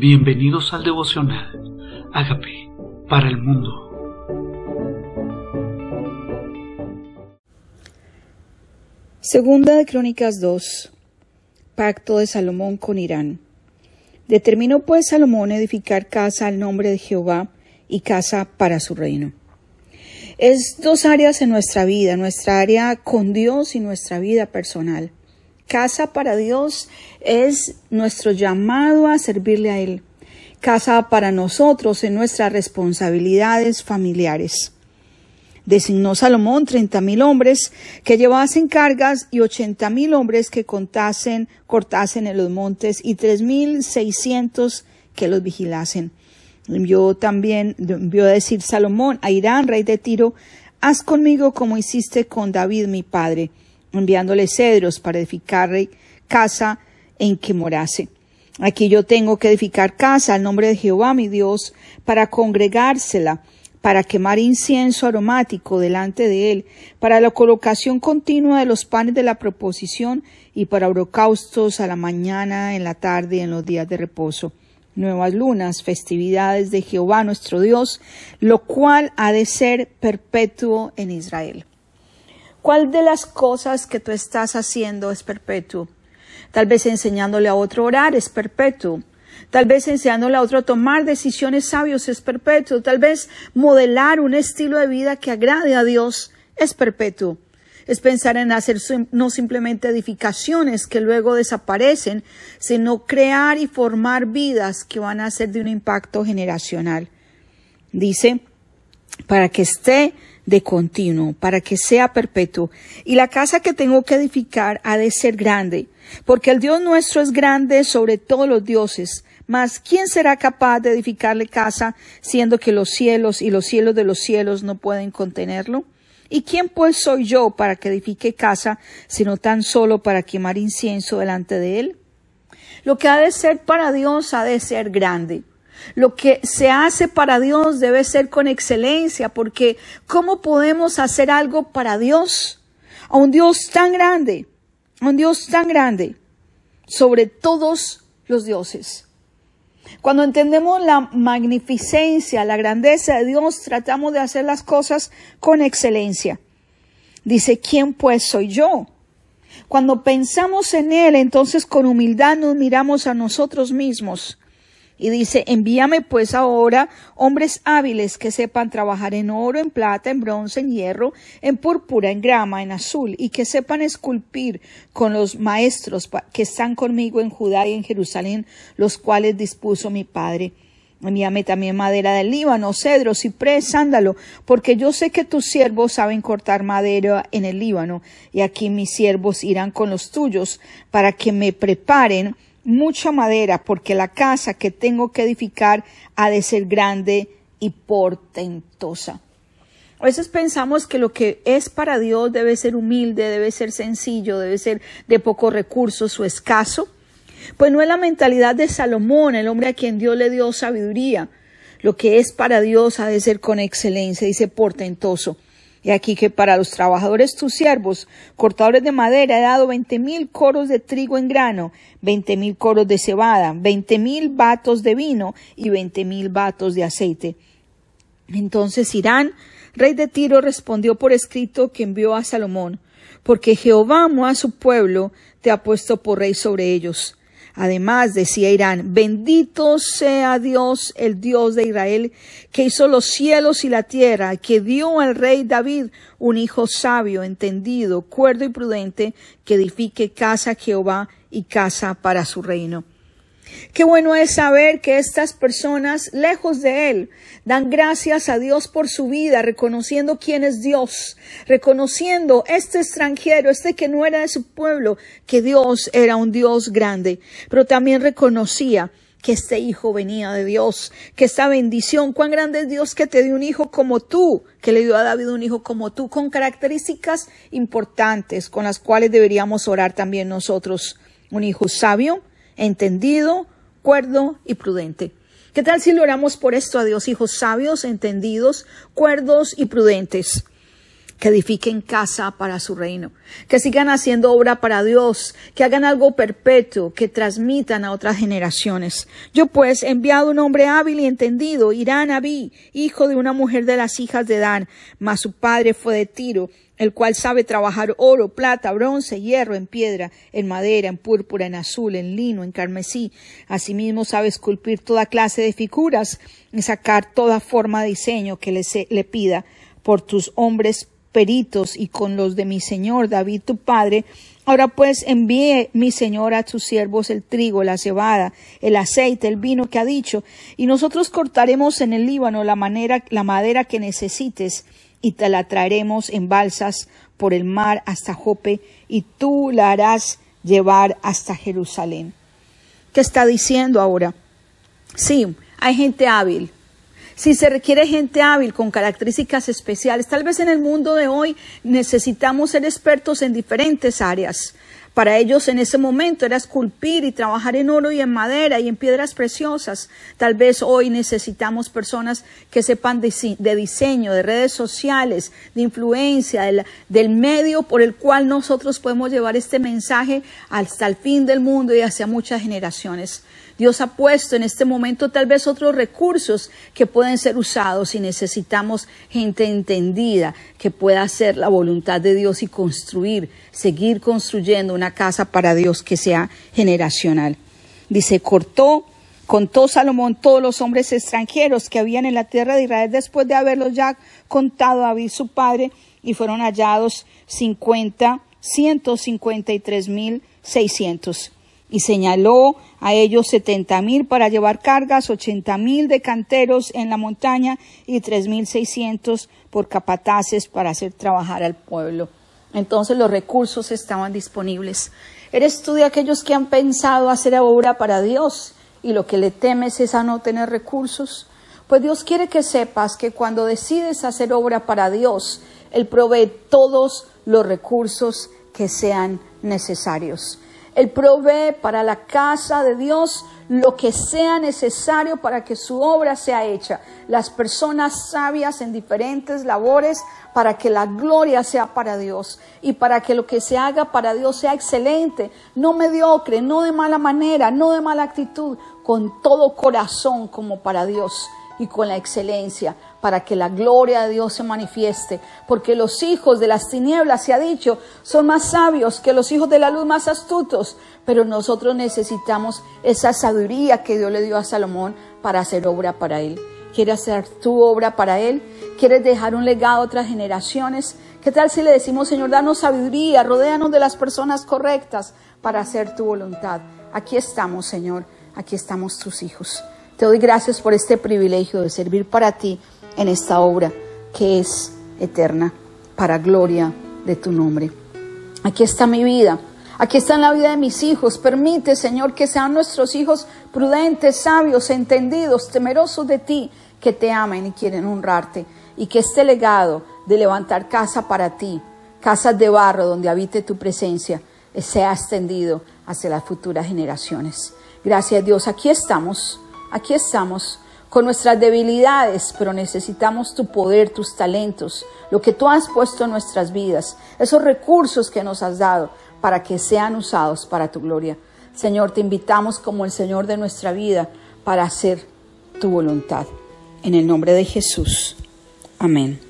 Bienvenidos al devocional. Hágame para el mundo. Segunda de Crónicas 2. Pacto de Salomón con Irán. Determinó pues Salomón edificar casa al nombre de Jehová y casa para su reino. Es dos áreas en nuestra vida, nuestra área con Dios y nuestra vida personal. Casa para Dios es nuestro llamado a servirle a Él. Casa para nosotros en nuestras responsabilidades familiares. Designó Salomón treinta mil hombres que llevasen cargas y ochenta mil hombres que contasen, cortasen en los montes y tres mil seiscientos que los vigilasen. Envió también, envió a decir Salomón a Irán, rey de Tiro, haz conmigo como hiciste con David mi padre enviándole cedros para edificarle casa en que morase. Aquí yo tengo que edificar casa al nombre de Jehová mi Dios para congregársela, para quemar incienso aromático delante de él, para la colocación continua de los panes de la proposición y para holocaustos a la mañana, en la tarde y en los días de reposo. Nuevas lunas, festividades de Jehová nuestro Dios, lo cual ha de ser perpetuo en Israel. ¿Cuál de las cosas que tú estás haciendo es perpetuo? Tal vez enseñándole a otro a orar es perpetuo. Tal vez enseñándole a otro a tomar decisiones sabios es perpetuo. Tal vez modelar un estilo de vida que agrade a Dios es perpetuo. Es pensar en hacer no simplemente edificaciones que luego desaparecen, sino crear y formar vidas que van a ser de un impacto generacional. Dice, para que esté de continuo, para que sea perpetuo. Y la casa que tengo que edificar ha de ser grande, porque el Dios nuestro es grande sobre todos los dioses. Mas, ¿quién será capaz de edificarle casa, siendo que los cielos y los cielos de los cielos no pueden contenerlo? ¿Y quién pues soy yo para que edifique casa, sino tan solo para quemar incienso delante de él? Lo que ha de ser para Dios ha de ser grande. Lo que se hace para Dios debe ser con excelencia, porque ¿cómo podemos hacer algo para Dios? A un Dios tan grande, a un Dios tan grande, sobre todos los dioses. Cuando entendemos la magnificencia, la grandeza de Dios, tratamos de hacer las cosas con excelencia. Dice, ¿quién pues soy yo? Cuando pensamos en Él, entonces con humildad nos miramos a nosotros mismos y dice, envíame pues ahora hombres hábiles que sepan trabajar en oro, en plata, en bronce, en hierro, en púrpura, en grama, en azul, y que sepan esculpir con los maestros que están conmigo en Judá y en Jerusalén, los cuales dispuso mi padre. Envíame también madera del Líbano, cedro, ciprés, sándalo, porque yo sé que tus siervos saben cortar madera en el Líbano, y aquí mis siervos irán con los tuyos, para que me preparen mucha madera, porque la casa que tengo que edificar ha de ser grande y portentosa. A veces pensamos que lo que es para Dios debe ser humilde, debe ser sencillo, debe ser de pocos recursos o escaso. Pues no es la mentalidad de Salomón, el hombre a quien Dios le dio sabiduría. Lo que es para Dios ha de ser con excelencia, dice portentoso. Y aquí que para los trabajadores tus siervos, cortadores de madera, he dado veinte mil coros de trigo en grano, veinte mil coros de cebada, veinte mil batos de vino y veinte mil batos de aceite. Entonces Irán, rey de Tiro, respondió por escrito que envió a Salomón, porque Jehová amó a su pueblo, te ha puesto por rey sobre ellos. Además, decía Irán, bendito sea Dios, el Dios de Israel, que hizo los cielos y la tierra, que dio al rey David un hijo sabio, entendido, cuerdo y prudente, que edifique casa a Jehová y casa para su reino. Qué bueno es saber que estas personas, lejos de Él, dan gracias a Dios por su vida, reconociendo quién es Dios, reconociendo este extranjero, este que no era de su pueblo, que Dios era un Dios grande, pero también reconocía que este hijo venía de Dios, que esta bendición, cuán grande es Dios que te dio un hijo como tú, que le dio a David un hijo como tú, con características importantes con las cuales deberíamos orar también nosotros. Un hijo sabio, entendido, cuerdo y prudente. ¿Qué tal si le oramos por esto a Dios, hijos sabios, entendidos, cuerdos y prudentes? que edifiquen casa para su reino, que sigan haciendo obra para Dios, que hagan algo perpetuo, que transmitan a otras generaciones. Yo pues enviado un hombre hábil y entendido, Irán Abí, hijo de una mujer de las hijas de Dan, mas su padre fue de Tiro, el cual sabe trabajar oro, plata, bronce, hierro, en piedra, en madera, en púrpura, en azul, en lino, en carmesí. Asimismo sabe esculpir toda clase de figuras y sacar toda forma de diseño que le, le pida por tus hombres peritos y con los de mi señor David tu padre. Ahora pues envíe mi señor a tus siervos el trigo, la cebada, el aceite, el vino que ha dicho, y nosotros cortaremos en el Líbano la, manera, la madera que necesites y te la traeremos en balsas por el mar hasta Jope y tú la harás llevar hasta Jerusalén. ¿Qué está diciendo ahora? Sí, hay gente hábil, si se requiere gente hábil con características especiales, tal vez en el mundo de hoy necesitamos ser expertos en diferentes áreas. Para ellos en ese momento era esculpir y trabajar en oro y en madera y en piedras preciosas. Tal vez hoy necesitamos personas que sepan de, diseño, de redes sociales, de influencia, del medio por el cual nosotros podemos llevar este mensaje hasta el fin del mundo y hacia muchas generaciones. Dios ha puesto en este momento tal vez otros recursos que pueden ser usados y necesitamos gente entendida que pueda hacer la voluntad de Dios y construir, seguir construyendo una casa para Dios que sea generacional. Dice, cortó, contó Salomón todos los hombres extranjeros que habían en la tierra de Israel después de haberlos ya contado a David su padre y fueron hallados cincuenta, ciento cincuenta y tres mil seiscientos y señaló a ellos setenta mil para llevar cargas, ochenta mil de canteros en la montaña y tres mil seiscientos por capataces para hacer trabajar al pueblo. Entonces los recursos estaban disponibles. ¿Eres tú de aquellos que han pensado hacer obra para Dios y lo que le temes es a no tener recursos? Pues Dios quiere que sepas que cuando decides hacer obra para Dios, Él provee todos los recursos que sean necesarios. Él provee para la casa de Dios lo que sea necesario para que su obra sea hecha. Las personas sabias en diferentes labores para que la gloria sea para Dios y para que lo que se haga para Dios sea excelente, no mediocre, no de mala manera, no de mala actitud, con todo corazón como para Dios y con la excelencia para que la gloria de Dios se manifieste, porque los hijos de las tinieblas, se ha dicho, son más sabios que los hijos de la luz más astutos, pero nosotros necesitamos esa sabiduría que Dios le dio a Salomón para hacer obra para él. ¿Quieres hacer tu obra para Él? ¿Quieres dejar un legado a otras generaciones? ¿Qué tal si le decimos, Señor, danos sabiduría, rodéanos de las personas correctas para hacer tu voluntad? Aquí estamos, Señor, aquí estamos tus hijos. Te doy gracias por este privilegio de servir para ti en esta obra que es eterna, para gloria de tu nombre. Aquí está mi vida, aquí está la vida de mis hijos. Permite, Señor, que sean nuestros hijos prudentes, sabios, entendidos, temerosos de ti, que te amen y quieren honrarte. Y que este legado de levantar casa para ti, casas de barro donde habite tu presencia, sea extendido hacia las futuras generaciones. Gracias Dios, aquí estamos, aquí estamos con nuestras debilidades, pero necesitamos tu poder, tus talentos, lo que tú has puesto en nuestras vidas, esos recursos que nos has dado para que sean usados para tu gloria. Señor, te invitamos como el Señor de nuestra vida para hacer tu voluntad. En el nombre de Jesús. Amén.